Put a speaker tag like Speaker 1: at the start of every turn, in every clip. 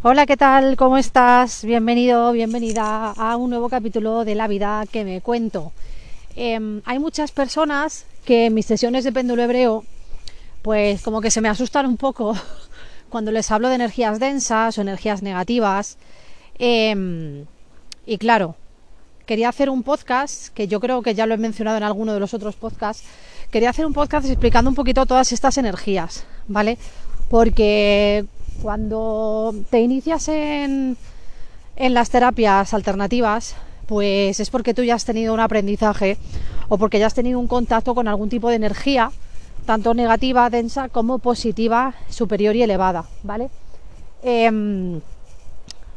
Speaker 1: Hola, ¿qué tal? ¿Cómo estás? Bienvenido, bienvenida a un nuevo capítulo de la vida que me cuento. Em, hay muchas personas que en mis sesiones de péndulo hebreo, pues como que se me asustan un poco cuando les hablo de energías densas o energías negativas. Em, y claro, quería hacer un podcast, que yo creo que ya lo he mencionado en alguno de los otros podcasts, quería hacer un podcast explicando un poquito todas estas energías, ¿vale? Porque cuando te inicias en, en las terapias alternativas, pues es porque tú ya has tenido un aprendizaje o porque ya has tenido un contacto con algún tipo de energía, tanto negativa, densa, como positiva, superior y elevada, ¿vale? Em,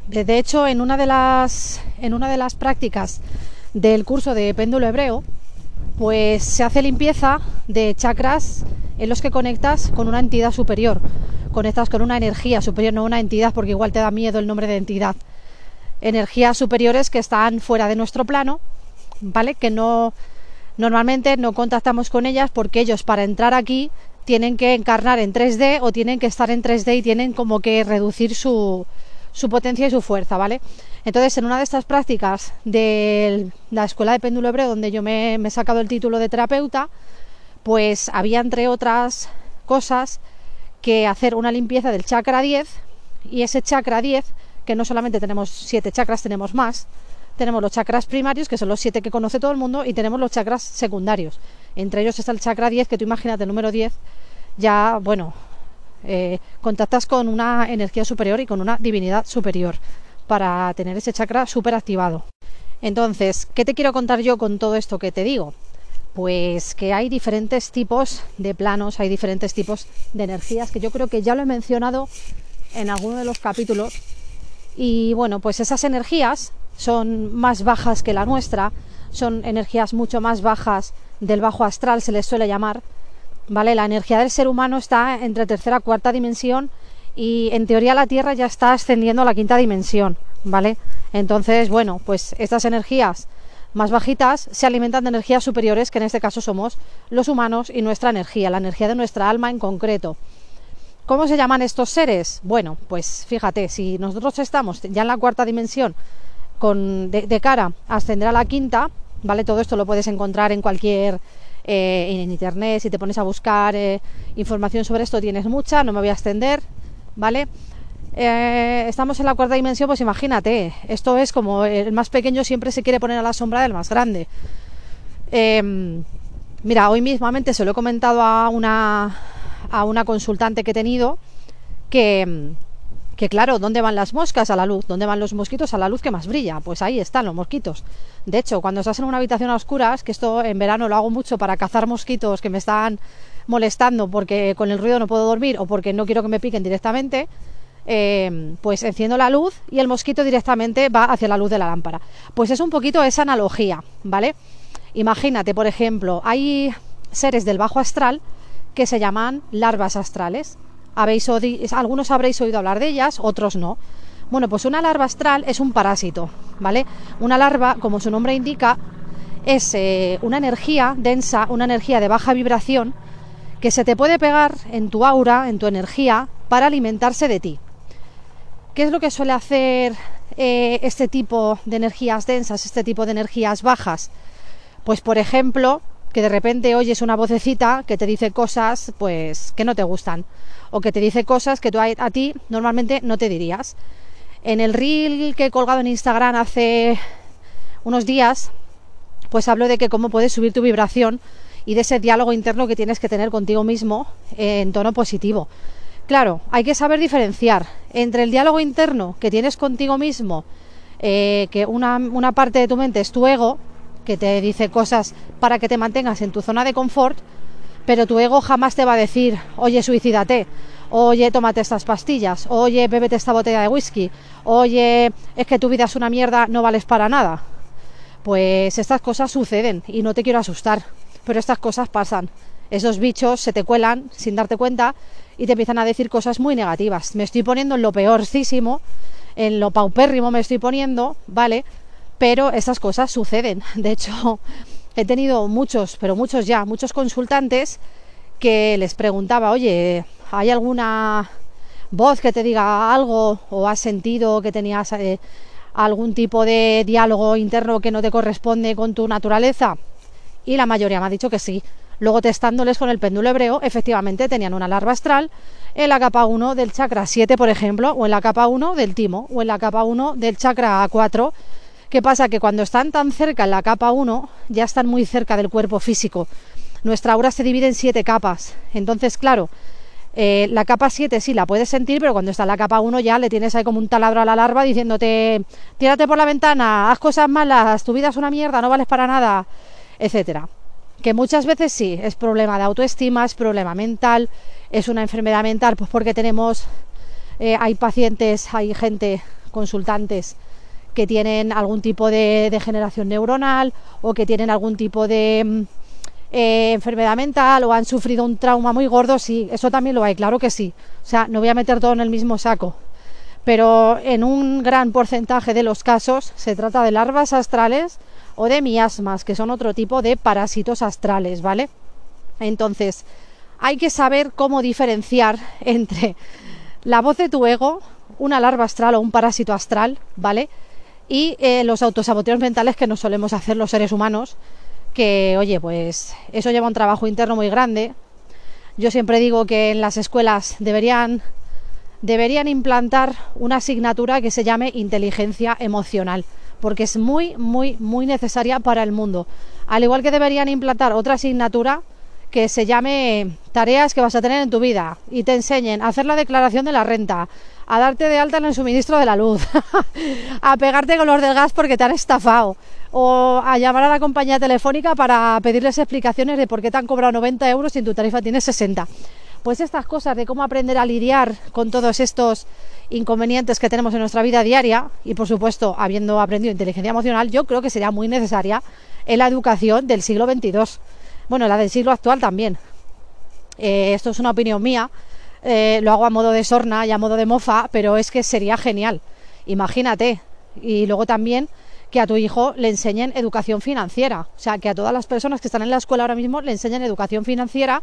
Speaker 1: de hecho, en una de las en una de las prácticas del curso de péndulo hebreo, pues se hace limpieza de chakras en los que conectas con una entidad superior conectas con una energía superior, no una entidad, porque igual te da miedo el nombre de entidad. Energías superiores que están fuera de nuestro plano, ¿vale? Que no normalmente no contactamos con ellas porque ellos para entrar aquí tienen que encarnar en 3D o tienen que estar en 3D y tienen como que reducir su, su potencia y su fuerza, ¿vale? Entonces, en una de estas prácticas de la escuela de péndulo hebreo, donde yo me, me he sacado el título de terapeuta, pues había entre otras cosas que hacer una limpieza del chakra 10 y ese chakra 10, que no solamente tenemos siete chakras, tenemos más, tenemos los chakras primarios, que son los siete que conoce todo el mundo, y tenemos los chakras secundarios. Entre ellos está el chakra 10, que tú imagínate, el número 10, ya, bueno, eh, contactas con una energía superior y con una divinidad superior para tener ese chakra súper activado. Entonces, ¿qué te quiero contar yo con todo esto que te digo? Pues que hay diferentes tipos de planos, hay diferentes tipos de energías, que yo creo que ya lo he mencionado en alguno de los capítulos. Y bueno, pues esas energías son más bajas que la nuestra, son energías mucho más bajas del bajo astral, se les suele llamar. ¿Vale? La energía del ser humano está entre tercera y cuarta dimensión y en teoría la Tierra ya está ascendiendo a la quinta dimensión, ¿vale? Entonces, bueno, pues estas energías más bajitas se alimentan de energías superiores, que en este caso somos los humanos y nuestra energía, la energía de nuestra alma en concreto. ¿Cómo se llaman estos seres? Bueno, pues fíjate, si nosotros estamos ya en la cuarta dimensión con, de, cara a ascender a la quinta, ¿vale? Todo esto lo puedes encontrar en cualquier eh, en internet, si te pones a buscar eh, información sobre esto tienes mucha, no me voy a extender, ¿vale? Eh, estamos en la cuarta dimensión, pues imagínate, esto es como el más pequeño siempre se quiere poner a la sombra del más grande. Em, mira, hoy mismamente se lo he comentado a una, a una consultante que he tenido que, que, claro, ¿dónde van las moscas a la luz? ¿Dónde van los mosquitos a la luz que más brilla? Pues ahí están los mosquitos. De hecho, cuando estás en una habitación a oscuras, que esto en verano lo hago mucho para cazar mosquitos que me están molestando porque con el ruido no puedo dormir o porque no quiero que me piquen directamente, eh, pues enciendo la luz y el mosquito directamente va hacia la luz de la lámpara. Pues es un poquito esa analogía, ¿vale? Imagínate, por ejemplo, hay seres del bajo astral que se llaman larvas astrales. Habéis algunos habréis oído hablar de ellas, otros no. Bueno, pues una larva astral es un parásito, ¿vale? Una larva, como su nombre indica, es eh, una energía densa, una energía de baja vibración que se te puede pegar en tu aura, en tu energía, para alimentarse de ti. ¿Qué es lo que suele hacer eh, este tipo de energías densas, este tipo de energías bajas? Pues por ejemplo, que de repente oyes una vocecita que te dice cosas pues que no te gustan o que te dice cosas que tú a, a ti normalmente no te dirías. En el reel que he colgado en Instagram hace unos días, pues hablo de que cómo puedes subir tu vibración y de ese diálogo interno que tienes que tener contigo mismo en tono positivo. Claro, hay que saber diferenciar entre el diálogo interno que tienes contigo mismo, eh, que una, una parte de tu mente es tu ego, que te dice cosas para que te mantengas en tu zona de confort, pero tu ego jamás te va a decir, oye, suicídate, oye, tómate estas pastillas, oye, bébete esta botella de whisky, oye, es que tu vida es una mierda, no vales para nada. Pues estas cosas suceden y no te quiero asustar, pero estas cosas pasan. Esos bichos se te cuelan sin darte cuenta y te empiezan a decir cosas muy negativas. Me estoy poniendo en lo peorcísimo, en lo paupérrimo me estoy poniendo, ¿vale? Pero esas cosas suceden. De hecho, he tenido muchos, pero muchos ya, muchos consultantes que les preguntaba, oye, ¿hay alguna voz que te diga algo o has sentido que tenías eh, algún tipo de diálogo interno que no te corresponde con tu naturaleza? Y la mayoría me ha dicho que sí. Luego testándoles con el péndulo hebreo, efectivamente tenían una larva astral en la capa 1 del chakra 7, por ejemplo, o en la capa 1 del timo, o en la capa 1 del chakra 4. ¿Qué pasa? Que cuando están tan cerca en la capa 1, ya están muy cerca del cuerpo físico. Nuestra aura se divide en siete capas. Entonces, claro, eh, la capa 7 sí la puedes sentir, pero cuando está en la capa 1 ya le tienes ahí como un taladro a la larva diciéndote, tírate por la ventana, haz cosas malas, tu vida es una mierda, no vales para nada, etcétera. Que muchas veces sí, es problema de autoestima, es problema mental, es una enfermedad mental, pues porque tenemos, eh, hay pacientes, hay gente, consultantes, que tienen algún tipo de degeneración neuronal o que tienen algún tipo de mm, eh, enfermedad mental o han sufrido un trauma muy gordo, sí, eso también lo hay, claro que sí. O sea, no voy a meter todo en el mismo saco. Pero en un gran porcentaje de los casos se trata de larvas astrales o de miasmas, que son otro tipo de parásitos astrales, ¿vale? Entonces, hay que saber cómo diferenciar entre la voz de tu ego, una larva astral o un parásito astral, ¿vale? Y eh, los autosaboteos mentales que nos solemos hacer los seres humanos, que, oye, pues eso lleva un trabajo interno muy grande. Yo siempre digo que en las escuelas deberían, deberían implantar una asignatura que se llame inteligencia emocional, porque es muy, muy, muy necesaria para el mundo. Al igual que deberían implantar otra asignatura que se llame tareas que vas a tener en tu vida y te enseñen a hacer la declaración de la renta, a darte de alta en el suministro de la luz, a pegarte con los del gas porque te han estafado, o a llamar a la compañía telefónica para pedirles explicaciones de por qué te han cobrado 90 euros y en tu tarifa tienes 60. Pues estas cosas de cómo aprender a lidiar con todos estos inconvenientes que tenemos en nuestra vida diaria y por supuesto habiendo aprendido inteligencia emocional, yo creo que sería muy necesaria en la educación del siglo XXII. Bueno, la del siglo actual también. Eh, esto es una opinión mía, eh, lo hago a modo de sorna y a modo de mofa, pero es que sería genial. Imagínate. Y luego también que a tu hijo le enseñen educación financiera. O sea, que a todas las personas que están en la escuela ahora mismo le enseñen educación financiera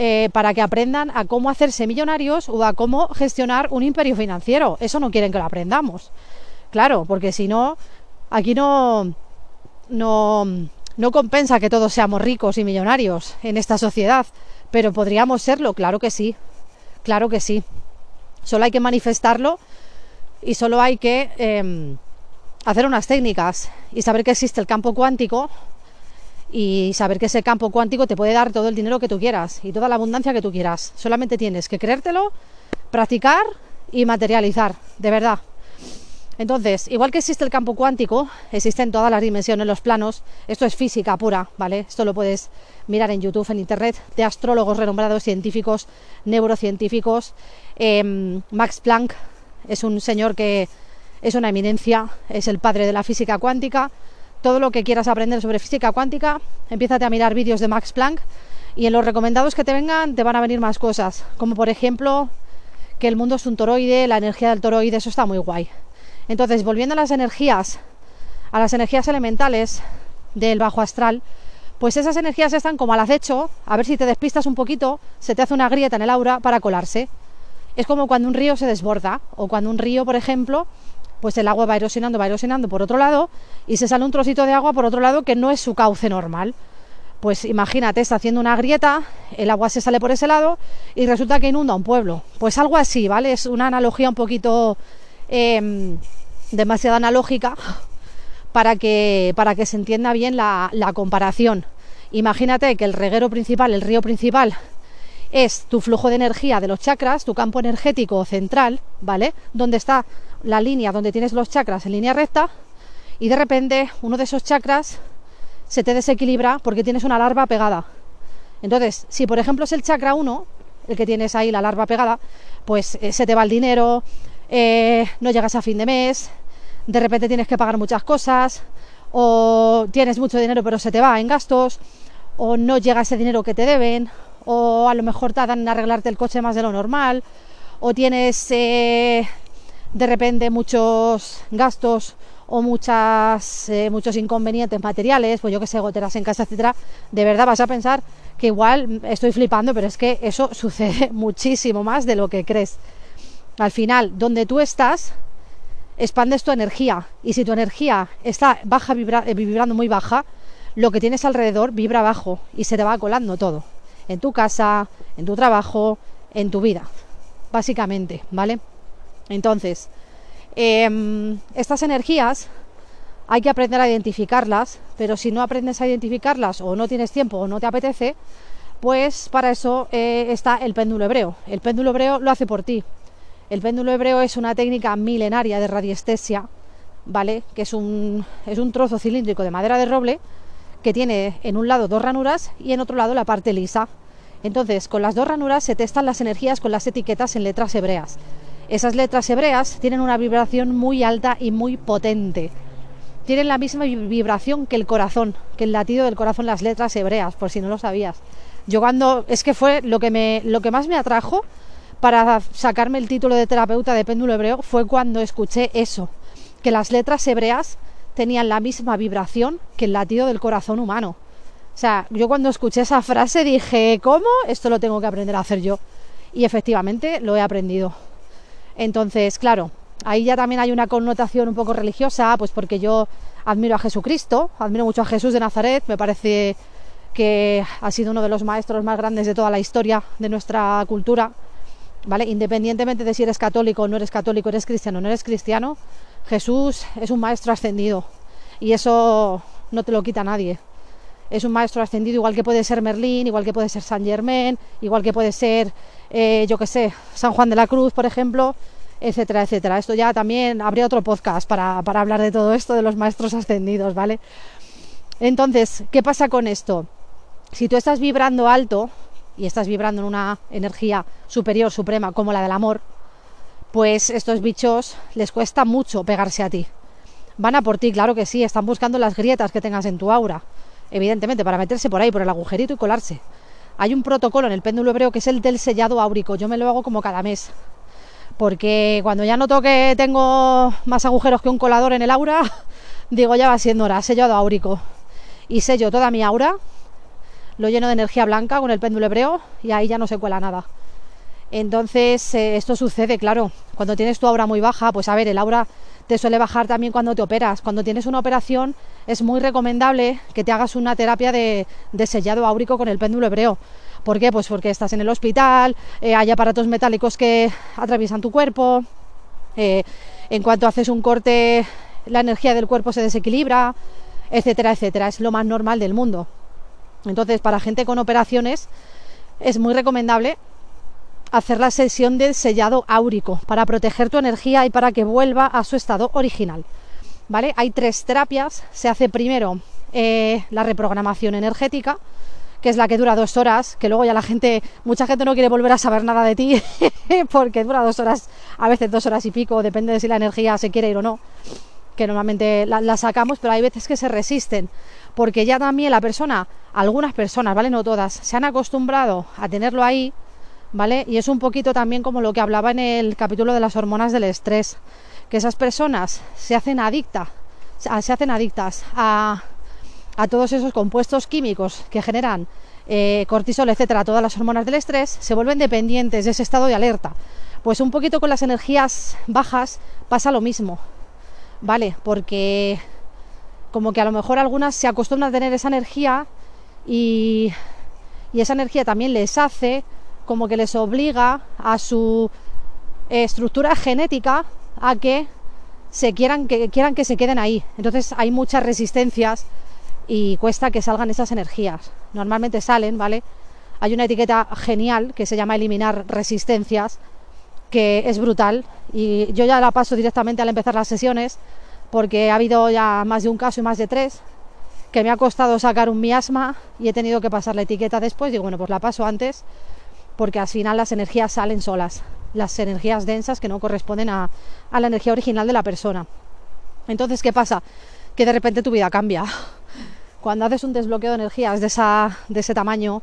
Speaker 1: eh, para que aprendan a cómo hacerse millonarios o a cómo gestionar un imperio financiero. Eso no quieren que lo aprendamos. Claro, porque si no, aquí no, no, no compensa que todos seamos ricos y millonarios en esta sociedad. Pero podríamos serlo, claro que sí. Claro que sí. Solo hay que manifestarlo y solo hay que em, hacer unas técnicas y saber que existe el campo cuántico y saber que ese campo cuántico te puede dar todo el dinero que tú quieras y toda la abundancia que tú quieras. Solamente tienes que creértelo, practicar y materializar, de verdad. Entonces, igual que existe el campo cuántico, existen todas las dimensiones, los planos. Esto es física pura, ¿vale? Esto lo puedes mirar en YouTube, en Internet, de astrólogos renombrados, científicos, neurocientíficos. Em, Max Planck es un señor que es una eminencia, es el padre de la física cuántica. Todo lo que quieras aprender sobre física cuántica, empiézate a mirar vídeos de Max Planck y en los recomendados que te vengan te van a venir más cosas, como por ejemplo que el mundo es un toroide, la energía del toroide, eso está muy guay. Entonces, volviendo a las energías, a las energías elementales del bajo astral, pues esas energías están como al acecho, a ver si te despistas un poquito, se te hace una grieta en el aura para colarse. Es como cuando un río se desborda, o cuando un río, por ejemplo, pues el agua va erosionando, va erosionando por otro lado, y se sale un trocito de agua por otro lado que no es su cauce normal. Pues imagínate, está haciendo una grieta, el agua se sale por ese lado y resulta que inunda un pueblo. Pues algo así, ¿vale? Es una analogía un poquito em, demasiado analógica para que, para que se entienda bien la, la comparación. Imagínate que el reguero principal, el río principal, es tu flujo de energía de los chakras, tu campo energético central, ¿vale? Donde está la línea donde tienes los chakras en línea recta y de repente uno de esos chakras se te desequilibra porque tienes una larva pegada. Entonces, si por ejemplo es el chakra 1, el que tienes ahí la larva pegada, pues eh, se te va el dinero, eh, no llegas a fin de mes, de repente tienes que pagar muchas cosas, o tienes mucho dinero pero se te va en gastos, o no llega ese dinero que te deben, o a lo mejor te dan a arreglarte el coche más de lo normal, o tienes eh, de repente muchos gastos o muchas, eh, muchos inconvenientes materiales, pues yo que sé, goteras en casa, etcétera, de verdad vas a pensar que igual estoy flipando, pero es que eso sucede muchísimo más de lo que crees. Al final, donde tú estás, expandes tu energía. Y si tu energía está baja, eh, vibrando muy baja, lo que tienes alrededor vibra bajo y se te va colando todo. En tu casa, en tu trabajo, en tu vida. Básicamente, ¿vale? Entonces, em, estas energías hay que aprender a identificarlas, pero si no aprendes a identificarlas o no tienes tiempo o no te apetece, pues para eso eh, está el péndulo hebreo. El péndulo hebreo lo hace por ti. El péndulo hebreo es una técnica milenaria de radiestesia, ¿vale? Que es un, es un trozo cilíndrico de madera de roble que tiene en un lado dos ranuras y en otro lado la parte lisa. Entonces, con las dos ranuras se testan las energías con las etiquetas en letras hebreas. Esas letras hebreas tienen una vibración muy alta y muy potente. Tienen la misma vibración que el corazón, que el latido del corazón, las letras hebreas, por si no lo sabías. Yo cuando es que fue lo que me lo que más me atrajo para sacarme el título de terapeuta de péndulo hebreo fue cuando escuché eso, que las letras hebreas tenían la misma vibración que el latido del corazón humano. O sea, yo cuando escuché esa frase dije, ¿cómo? Esto lo tengo que aprender a hacer yo. Y efectivamente lo he aprendido. Entonces, claro, ahí ya también hay una connotación un poco religiosa, pues porque yo admiro a Jesucristo, admiro mucho a Jesús de Nazaret, me parece que ha sido uno de los maestros más grandes de toda la historia de nuestra cultura, ¿vale? Independientemente de si eres católico o no eres católico, eres cristiano o no eres cristiano, Jesús es un maestro ascendido y eso no te lo quita nadie. Es un maestro ascendido igual que puede ser Merlín, igual que puede ser San Germain, igual que puede ser, eh, yo que sé, San Juan de la Cruz, por ejemplo, etcétera, etcétera. Esto ya también habría otro podcast para hablar de todo esto, de los maestros ascendidos, ¿vale? Entonces, ¿qué pasa con esto? si tú estás vibrando alto y estás vibrando en una energía superior, suprema, como la del amor, pues estos bichos les cuesta mucho pegarse a ti. Van a por ti, claro que sí, están buscando las grietas que tengas en tu aura, evidentemente, para meterse por ahí, por el agujerito y colarse. Hay un protocolo en el péndulo hebreo que es el del sellado áurico, yo me lo hago como cada mes, porque cuando ya noto que tengo más agujeros que un colador en el aura, digo ya va siendo hora, sellado áurico. Y sello toda mi aura lo lleno de energía blanca con el péndulo hebreo y ahí ya no se cuela nada. Entonces, eh, esto sucede, claro, cuando tienes tu aura muy baja, pues a ver, el aura te suele bajar también cuando te operas. Cuando tienes una operación, es muy recomendable que te hagas una terapia de, sellado áurico con el péndulo hebreo. ¿Por qué? Pues porque estás en el hospital, eh, hay aparatos metálicos que atraviesan tu cuerpo, eh, en cuanto haces un corte, la energía del cuerpo se desequilibra, etcétera, etcétera. Es lo más normal del mundo. Entonces, para gente con operaciones es muy recomendable hacer la sesión del sellado áurico para proteger tu energía y para que vuelva a su estado original. ¿Vale? Hay tres terapias. Se hace primero eh, la reprogramación energética, que es la que dura dos horas, que luego ya la gente, mucha gente no quiere volver a saber nada de ti, porque dura dos horas, a veces dos horas y pico, depende de si la energía se quiere ir o no, que normalmente la sacamos, pero hay veces que se resisten porque ya también la persona, algunas personas, ¿vale? No todas, se han acostumbrado a tenerlo ahí, ¿vale? Y es un poquito también como lo que hablaba en el capítulo de las hormonas del estrés, que esas personas se hacen adictas, se hacen adictas a, a todos esos compuestos químicos que generan eh, cortisol, etcétera, todas las hormonas del estrés, se vuelven dependientes de ese estado de alerta. Pues un poquito con las energías bajas pasa lo mismo, ¿vale? Porque como que a lo mejor algunas se acostumbran a tener esa energía y, esa energía también les hace como que les obliga a su estructura genética a que se quieran que quieran que se queden ahí. Entonces hay muchas resistencias y cuesta que salgan esas energías. Normalmente salen, ¿vale? Hay una etiqueta genial que se llama eliminar resistencias, que es brutal y yo ya la paso directamente al empezar las sesiones porque ha habido ya más de un caso y más de tres que me ha costado sacar un miasma y he tenido que pasar la etiqueta después. Digo, bueno, pues la paso antes porque al final las energías salen solas, las energías densas que no corresponden a, la energía original de la persona. Entonces, ¿qué pasa? Que de repente tu vida cambia. Cuando haces un desbloqueo de energías de, esa, de ese tamaño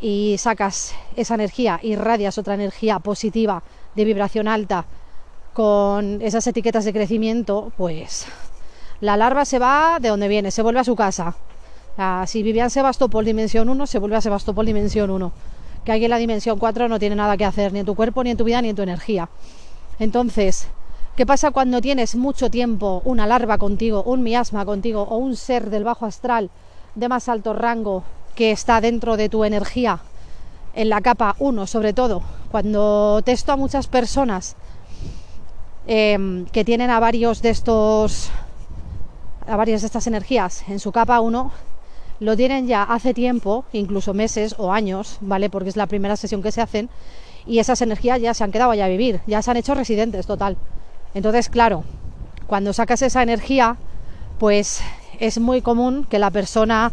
Speaker 1: y sacas esa energía, irradias otra energía positiva de vibración alta, con esas etiquetas de crecimiento, pues la larva se va de donde viene, se vuelve a su casa. si vivía en Sebastopol dimensión 1, se vuelve a Sebastopol dimensión 1. Que aquí en la dimensión 4 no tiene nada que hacer, ni en tu cuerpo, ni en tu vida, ni en tu energía. Entonces, ¿qué pasa cuando tienes mucho tiempo una larva contigo, un miasma contigo o un ser del bajo astral de más alto rango que está dentro de tu energía? En la capa 1, sobre todo, cuando testo a muchas personas em, que tienen a varios de estos a varias de estas energías en su capa 1 lo tienen ya hace tiempo, incluso meses o años, ¿vale? Porque es la primera sesión que se hacen y esas energías ya se han quedado allá a vivir, ya se han hecho residentes total. Entonces, claro, cuando sacas esa energía, pues es muy común que la persona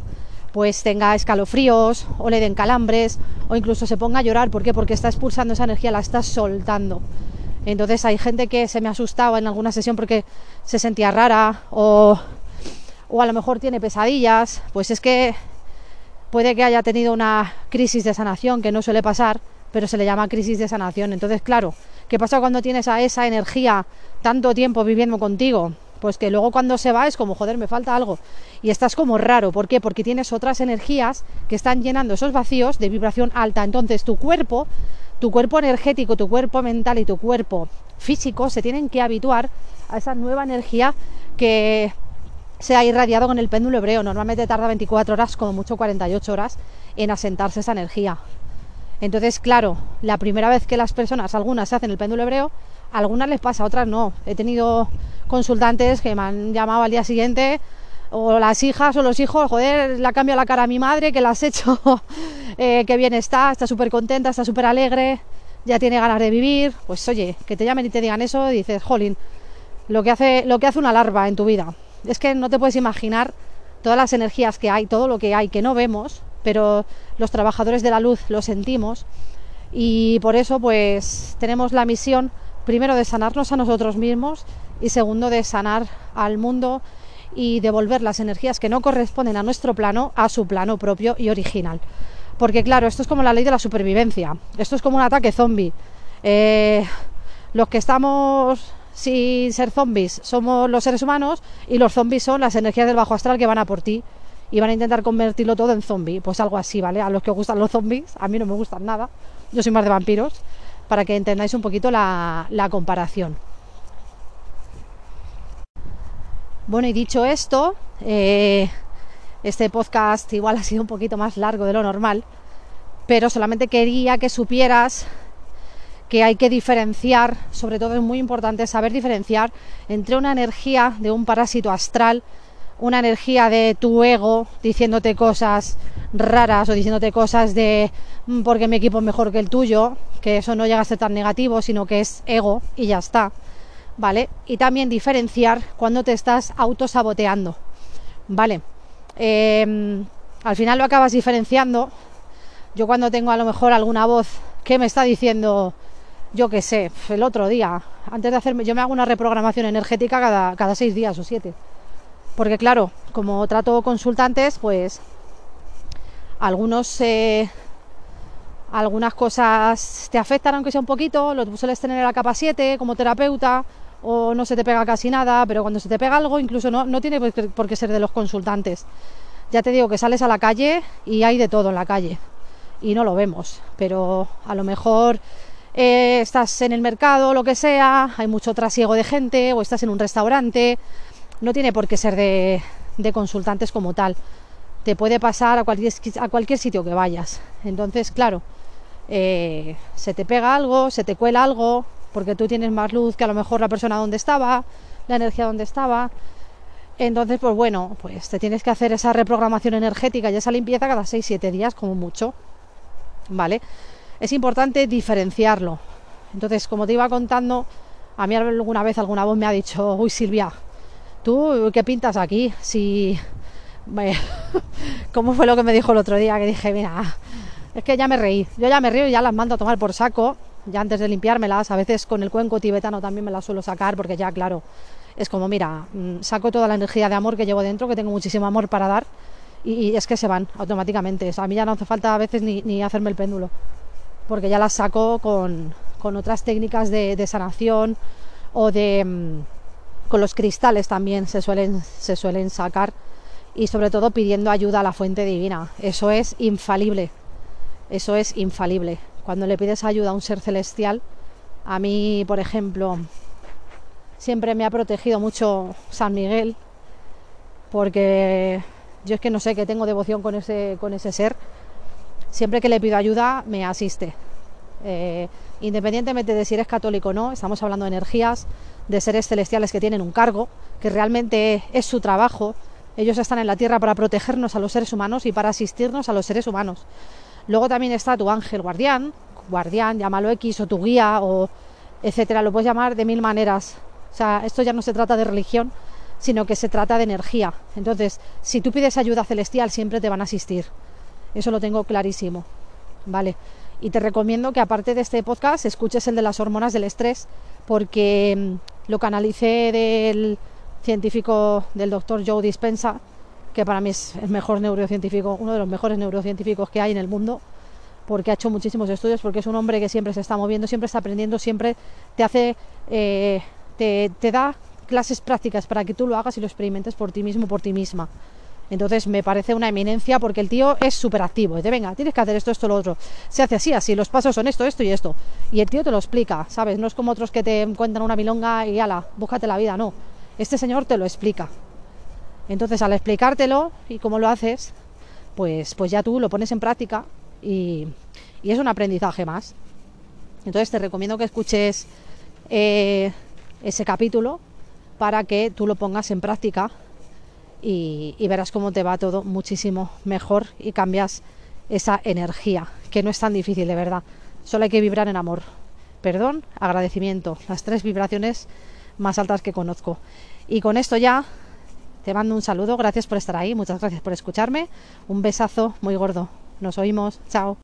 Speaker 1: pues tenga escalofríos o le den calambres o incluso se ponga a llorar. ¿Por qué? Porque está expulsando esa energía, la está soltando. Entonces hay gente que se me asustaba en alguna sesión porque se sentía rara o o a lo mejor tiene pesadillas, pues es que puede que haya tenido una crisis de sanación, que no suele pasar, pero se le llama crisis de sanación. Entonces, claro, ¿qué pasa cuando tienes a esa energía tanto tiempo viviendo contigo? Pues que luego cuando se va es como, joder, me falta algo. Y estás como raro. ¿Por qué? Porque tienes otras energías que están llenando esos vacíos de vibración alta. Entonces tu cuerpo, tu cuerpo energético, tu cuerpo mental y tu cuerpo físico se tienen que habituar a esa nueva energía que se ha irradiado con el péndulo hebreo. Normalmente tarda 24 horas, como mucho 48 horas, en asentarse esa energía. Entonces, claro, la primera vez que las personas, algunas se hacen el péndulo hebreo, algunas les pasa, otras no. He tenido consultantes que me han llamado al día siguiente, o las hijas o los hijos, joder, le ha cambiado la cara a mi madre, que la has hecho, eh, que bien está, está súper contenta, está súper alegre, ya tiene ganas de vivir. Pues oye, que te llamen y te digan eso, dices, jolín, lo que hace, lo que hace una larva en tu vida es que no te puedes imaginar todas las energías que hay, todo lo que hay que no vemos, pero los trabajadores de la luz lo sentimos y por eso pues tenemos la misión primero de sanarnos a nosotros mismos y segundo de sanar al mundo y devolver las energías que no corresponden a nuestro plano a su plano propio y original. Porque claro, esto es como la ley de la supervivencia, esto es como un ataque zombie. Eh, los que estamos sin ser zombies somos los seres humanos y los zombies son las energías del bajo astral que van a por ti y van a intentar convertirlo todo en zombie. Pues algo así, ¿vale? A los que os gustan los zombies, a mí no me gustan nada. Yo soy más de vampiros, para que entendáis un poquito la, comparación. Bueno, y dicho esto, eh, este podcast igual ha sido un poquito más largo de lo normal, pero solamente quería que supieras que hay que diferenciar, sobre todo es muy importante saber diferenciar entre una energía de un parásito astral, una energía de tu ego diciéndote cosas raras o diciéndote cosas de mm, porque mi equipo es mejor que el tuyo, que eso no llega a ser tan negativo, sino que es ego y ya está. ¿Vale? Y también diferenciar cuando te estás autosaboteando. ¿Vale? Em, al final lo acabas diferenciando. Yo cuando tengo a lo mejor alguna voz que me está diciendo yo qué sé, el otro día, antes de hacerme, yo me hago una reprogramación energética cada, cada seis días o siete. Porque claro, como trato consultantes, pues algunos eh, algunas cosas te afectan aunque sea un poquito, lo sueles tener en la capa 7 como terapeuta o no se te pega casi nada, pero cuando se te pega algo incluso no, no tiene por qué ser de los consultantes. Ya te digo que sales a la calle y hay de todo en la calle y no lo vemos, pero a lo mejor eh, estás en el mercado, lo que sea, hay mucho trasiego de gente o estás en un restaurante, no tiene por qué ser de, consultantes como tal. Te puede pasar a cualquier, a cualquier sitio que vayas. Entonces, claro, eh, se te pega algo, se te cuela algo, porque tú tienes más luz que a lo mejor la persona donde estaba, la energía donde estaba. Entonces, pues bueno, pues te tienes que hacer esa reprogramación energética y esa limpieza cada 6-7 días como mucho. ¿Vale? Es importante diferenciarlo. Entonces, como te iba contando, a mí alguna vez alguna voz me ha dicho, uy Silvia, ¿tú qué pintas aquí? Si... ¿Cómo fue lo que me dijo el otro día? Que dije, mira, es que ya me reí, yo ya me río y ya las mando a tomar por saco, ya antes de limpiármelas, a veces con el cuenco tibetano también me las suelo sacar porque ya, claro, es como, mira, mm, saco toda la energía de amor que llevo dentro, que tengo muchísimo amor para dar y, es que se van automáticamente. a mí ya no hace falta a veces ni hacerme el péndulo porque ya las saco con, otras técnicas de, sanación o de mm, con los cristales también se suelen, se suelen sacar y sobre todo pidiendo ayuda a la fuente divina. Eso es infalible. Eso es infalible. Cuando le pides ayuda a un ser celestial, A mí, por ejemplo, siempre me ha protegido mucho San Miguel, porque yo es que no sé que tengo devoción con ese, con ese ser. Siempre que le pido ayuda, me asiste. Eh, independientemente de si eres católico o no, estamos hablando de energías, de seres celestiales que tienen un cargo, que realmente es su trabajo. Ellos están en la tierra para protegernos a los seres humanos y para asistirnos a los seres humanos. Luego también está tu ángel guardián, guardián, llámalo X o tu guía o etcétera, lo puedes llamar de mil maneras. O sea, esto ya no se trata de religión, sino que se trata de energía. Entonces, si tú pides ayuda celestial, siempre te van a asistir. Eso lo tengo clarísimo. ¿Vale? Y te recomiendo que aparte de este podcast escuches el de las hormonas del estrés, porque mm, lo canalicé del científico del doctor Joe Dispensa, que para mí es el mejor neurocientífico, uno de los mejores neurocientíficos que hay en el mundo, porque ha hecho muchísimos estudios, porque es un hombre que siempre se está moviendo, siempre está aprendiendo, siempre te hace, eh, te, te da clases prácticas para que tú lo hagas y lo experimentes por ti mismo, por ti misma. Entonces me parece una eminencia porque el tío es súper activo. Dice, venga, tienes que hacer esto, esto, lo otro. Se hace así, así, los pasos son esto, esto y esto. Y el tío te lo explica, ¿sabes? No es como otros que te encuentran una milonga y ala, búscate la vida, no. Este señor te lo explica. Entonces al explicártelo y cómo lo haces, pues, pues ya tú lo pones en práctica y, y es un aprendizaje más. Entonces te recomiendo que escuches eh, ese capítulo para que tú lo pongas en práctica y, verás cómo te va todo muchísimo mejor y cambias esa energía, que no es tan difícil de verdad. Solo hay que vibrar en amor. Perdón, agradecimiento, las tres vibraciones más altas que conozco. Y con esto ya te mando un saludo, gracias por estar ahí, muchas gracias por escucharme, un besazo muy gordo. Nos oímos, chao.